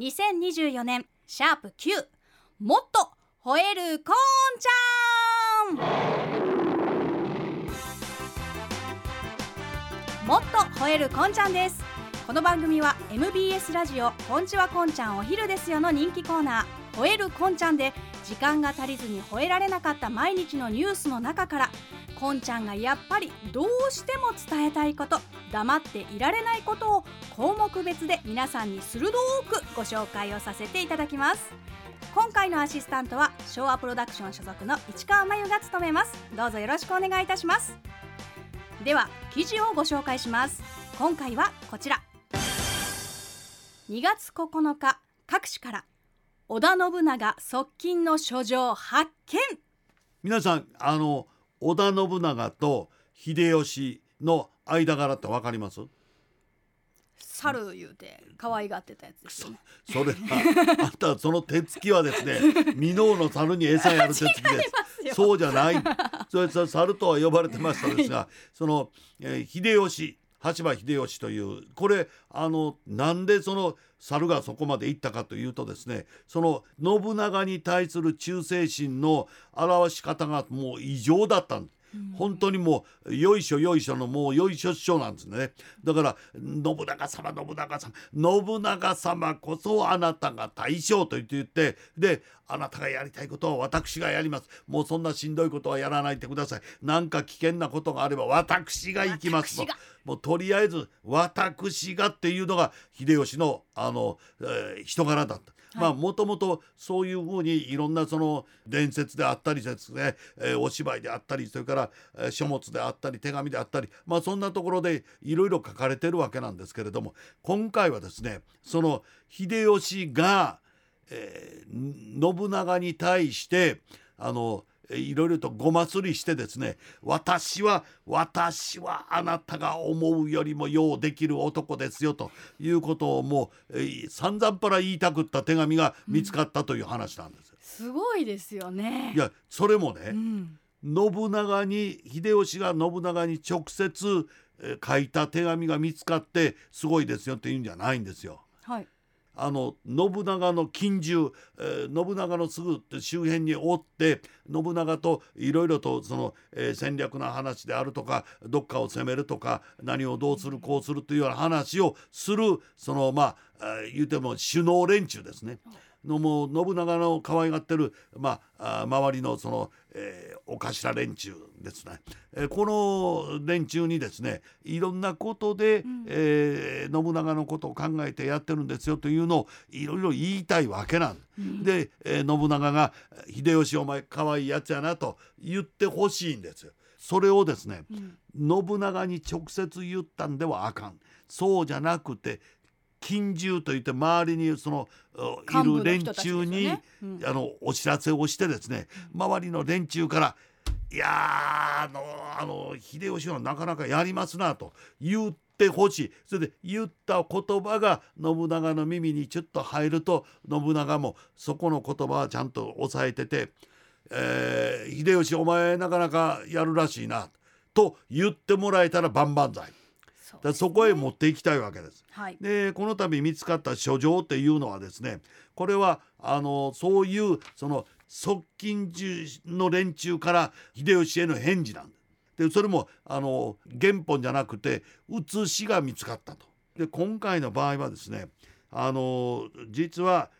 2024年シャープ Q もっと吠えるこんちゃん。もっと吠えるこんちゃんです。この番組は MBS ラジオこんちはこんちゃんお昼ですよの人気コーナー。吠えるこんちゃんで時間が足りずに吠えられなかった毎日のニュースの中からこんちゃんがやっぱりどうしても伝えたいこと黙っていられないことを項目別で皆さんに鋭くご紹介をさせていただきます。今回のアシスタントは昭和プロダクション所属の市川真由が務めます。どうぞよろしくお願いいたします。では記事をご紹介します。今回はこちら。2月9日各紙から織田信長側近の書状発見。皆さんあの織田信長と秀吉の間柄ってわかります？猿言うて可愛がってたやつですよね。それはあんたその手つきはですね 箕面の猿に餌やる手つきです。そうじゃない。それさ猿とは呼ばれてましたですがその、えー、秀吉羽柴秀吉というこれあのなんでその猿がそこまで行ったかというとですねその信長に対する忠誠心の表し方がもう異常だったんです。本当にもうよいしょよいしょのもうよいしょ師匠なんですね。だから信長様信長様。信長様こそあなたが大将と言って言ってであなたがやりたいことは私がやります。もうそんなしんどいことはやらないでください。なんか危険なことがあれば私が行きます。ともうとりあえず私がっていうのが秀吉のあの、えー、人柄だった。まあもともとそういうふうにいろんなその伝説であったりですね、えー、お芝居であったりそれから、えー、書物であったり手紙であったりまあそんなところでいろいろ書かれてるわけなんですけれども今回はですねその秀吉が、えー、信長に対してあのいろいろとごますりしてですね私は私はあなたが思うよりもようできる男ですよということをもう、えー、散々 para 言いたくった手紙が見つかったという話なんです。うん、すごいですよね。いやそれもね、うん、信長に秀吉が信長に直接、えー、書いた手紙が見つかってすごいですよって言うんじゃないんですよ。はいあの信長の近習、えー、信長のすぐ周辺におって信長といろいろとその、えー、戦略の話であるとかどっかを攻めるとか何をどうするこうするというような話をするそのまあ言うても首脳連中ですね。のもう信長の可愛がってる、まあ、周りのその、えー、お頭連中ですね、えー、この連中にですねいろんなことで、うん、えー、信長のことを考えてやってるんですよというのをいろいろ言いたいわけなんうん、で、えー、信長が「秀吉お前可愛いやつやな」と言ってほしいんです。よ。それをですね、うん、信長に直接言ったんではあかん。そうじゃなくて近習といって周りにそのいる連中に、ねうん、あのお知らせをしてですね周りの連中から「いやあのあの秀吉はなかなかやりますな」と言ってほしい。それで言った言葉が信長の耳にちょっと入ると信長もそこの言葉はちゃんと押さえてて「えー、秀吉お前なかなかやるらしいな」と言ってもらえたら万々歳。そそこへ持っていきたいわけです。はい、でこの度見つかった書状っていうのはですねこれはあのそういうその側近の連中から秀吉への返事なんです。でそれもあの原本じゃなくて写しが見つかったと。で今回の場合はですねあの実は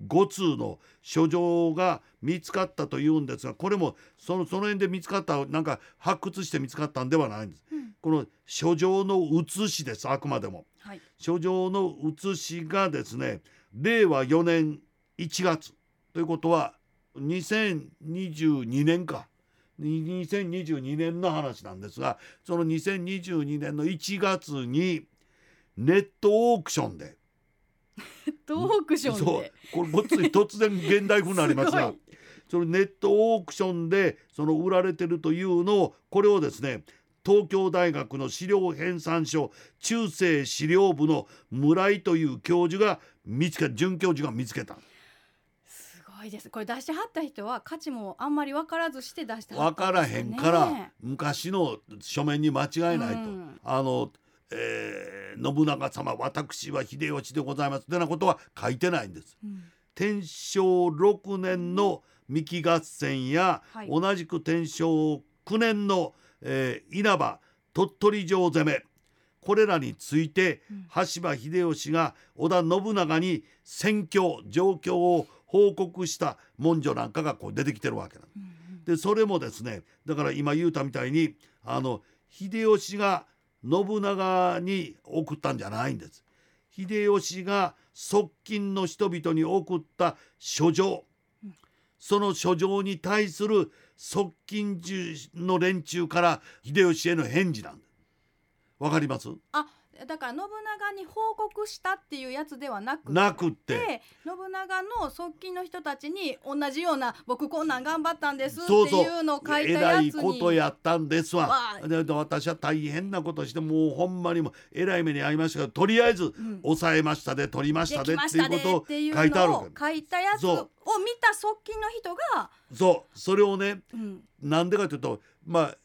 35通の書状が見つかったというんですがこれもそのその辺で見つかったなんか発掘して見つかったんではないんです。うん、この書状の写しですあくまでも。はい、書状の写しがですね令和4年1月ということは2022年か。2022年の話なんですがその2022年の1月にネットオークションで トークションそう。これごっつい突然現代風になりますがそのネットオークションでその売られてるというのをこれをですね東京大学の資料編纂所中世資料部の村井という教授が見つけ准教授が見つけた。すごいです。これ出してはった人は価値もあんまり分からずして出してはったんです、ね、分からへんから昔の書面に間違いないと、うん、あのえー信長様私は秀吉でございます」ってなことは書いてないんです。うん。天正6年の三木合戦や、はい。同じく天正9年の、えー稲葉鳥取城攻め。これらについて、うん。羽柴秀吉が織田信長に戦況状況を報告した文書なんかがこう出てきてるわけなんです。うん。でそれもですねだから今言うたみたいにあの秀吉が信長に送ったんじゃないんです。秀吉が側近の人々に送った書状その書状に対する側近の連中から秀吉への返事なんだ。わかります？あだから信長に報告したっていうやつではなくなくって。で信長の側近の人たちに同じような僕こんなん頑張ったんですっていうのを書いたえやつに。らいことやったんですわ。私は大変なことしてもうほんまにもえらい目に遭いましたけどとりあえずうん。抑えましたで取りましでたでっていうことを書いてあるわけ。書いたやつを見た側近の人が、そう。それをねうん、なんでかというとまあ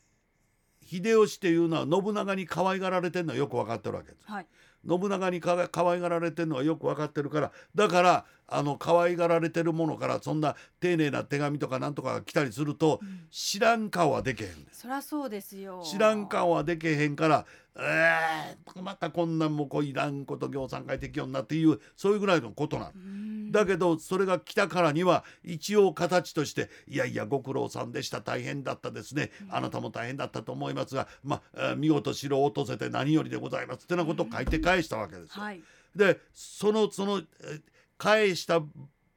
秀吉っていうのは信長に可愛がられてるのはよく分かってるわけです。はい信長にかわ可愛がられてるのはよく分かってるからだからあの可愛がられてるものからそんな丁寧な手紙とかなんとかが来たりするとうん知らん顔はでけへん。そりゃそうですよ知らん顔はでけへんからえー、またこんなんもこういらんこと行さん書いてきよんなっていうそういうぐらいのことなん。だけどそれが来たからには一応形として「いやいやご苦労さんでした。大変だったですね。あなたも大変だったと思いますが、まあえー見事城を落とせて何よりでございます」ってなことを書いて返したわけですよ。はい。でそのそのえー返した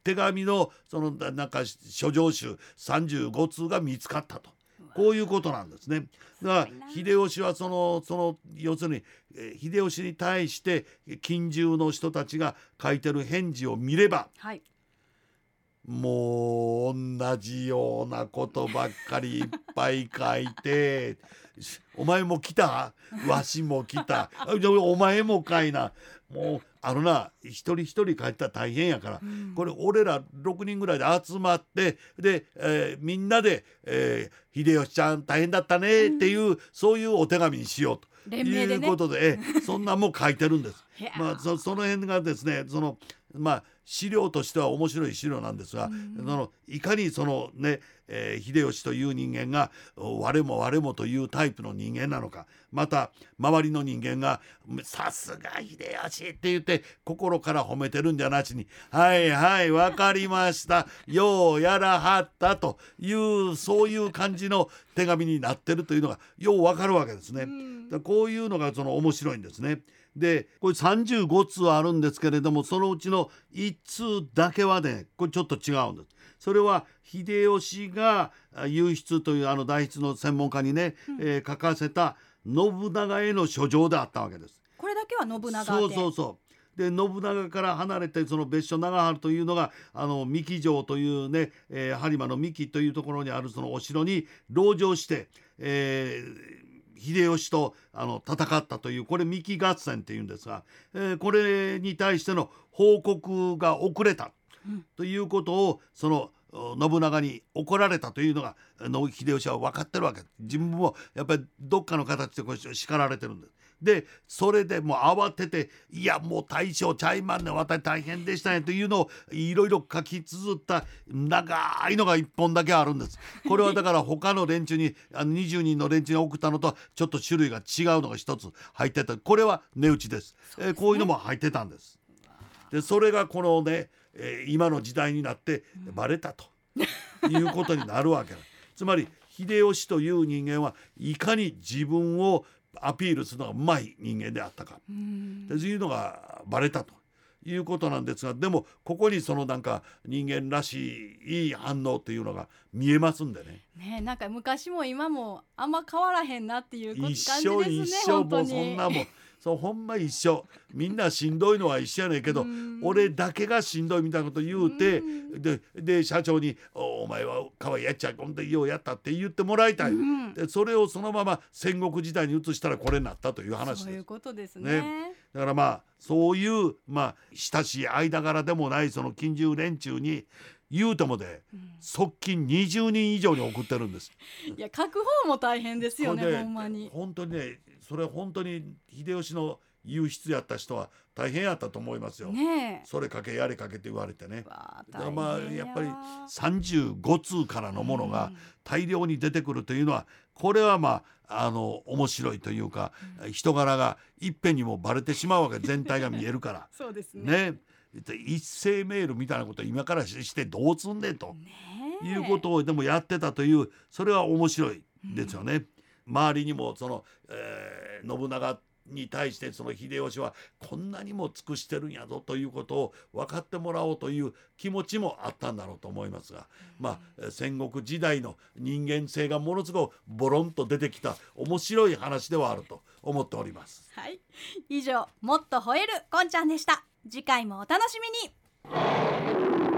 手紙のそのななんか書状集35通が見つかったと。こういうことなんですね。だから秀吉はそのその要するにえー秀吉に対して近習の人たちが書いてる返事を見ればはい。もう同じようなことばっかりいっぱい書いて「お前も来た？わしも来た？お前もかいな」もうあのな一人一人書いたら大変やから。うん。これ俺ら6人ぐらいで集まってで、えーみんなで、えー秀吉ちゃん大変だったね」っていう、そういうお手紙にしようと。連名でね。いうことで、ええそんなんも書いてるんです。まあ、そその辺がですねそのまあ資料としては面白い資料なんですが、のいかにそのね、えー秀吉という人間がお我も我もというタイプの人間なのかまた周りの人間が「さすが秀吉」って言って心から褒めてるんじゃなしに「はいはいわかりましたようやらはった」というそういう感じの手紙になってるというのがようわかるわけですね。こういうのがその面白いんですね。でこれ35通あるんですけれどもそのうちの1通だけはねこれちょっと違うんです。それは秀吉があ輸出というあの大筆の専門家にね、えー書かせた信長への書状であったわけです。これだけは信長そうそううそうで信長から離れてその別所長春というのがあの三木城というね、えー播磨の三木というところにあるそのお城に籠城して、えー秀吉とあの戦ったというこれ三木合戦っていうんですが、えーこれに対しての報告が遅れたということをその信長に怒られたというのが秀吉は分かってるわけ自分もやっぱりどっかの形でこう叱られてるんです。でそれでもう慌てて「いやもう大将ちゃいまんねん私大変でしたね」というのをいろいろ書き綴った長いのが一本だけあるんです。これはだから他の連中にあの20人の連中に送ったのとはちょっと種類が違うのが一つ入ってたこれは値打ちです。えーこういうのも入ってたんです。でそれがこのね、えー今の時代になってバレたということになるわけだ。つまり秀吉という人間はいかに自分をアピールするのがうまい人間であったか。ん。というのがバレたということなんですがでもここにそのなんか人間らしいいい反応というのが見えますんでね。ねなんか昔も今もあんま変わらへんなっていうこ感じ一ですね緒一緒本当にもうそんなもんそうほんま一緒。みんなしんどいのは一緒やねんけどうん。俺だけがしんどいみたいなこと言うてうん。でで社長に「おお前は可愛いやっちゃほんでようやった」って言ってもらいたい。うん。でそれをそのまま戦国時代に移したらこれになったという話。ですそういう。ことですね。ね。だからまあそういうまあ親しい間柄でもないその近習連中に言うてもでうん。側近20人以上に送ってるんです。いや書く方も大変ですよねほんまに。本当にねそれ本当に秀吉の優筆やった人は大変やったと思いますよ。ねそれかけやれかけって言われてね。だからまあやっぱり大35通からのものが大量に出てくるというのはこれはまああの面白いというか、人柄がいっぺんにもバレてしまうわけ全体が見えるから。変 そうですね。ね。一斉メールみたいなこと今からしてどうすんねんと。ねえ。いうことをでもやってたというそれは面白いですよね。周りにもその、えー信長に対してその秀吉はこんなにも尽くしてるんやぞということを分かってもらおうという気持ちもあったんだろうと思いますが、まあえー戦国時代の人間性がものすごくボロンと出てきた面白い話ではあると思っております。はい。以上もっと吠えるこんちゃんでした。次回もお楽しみに。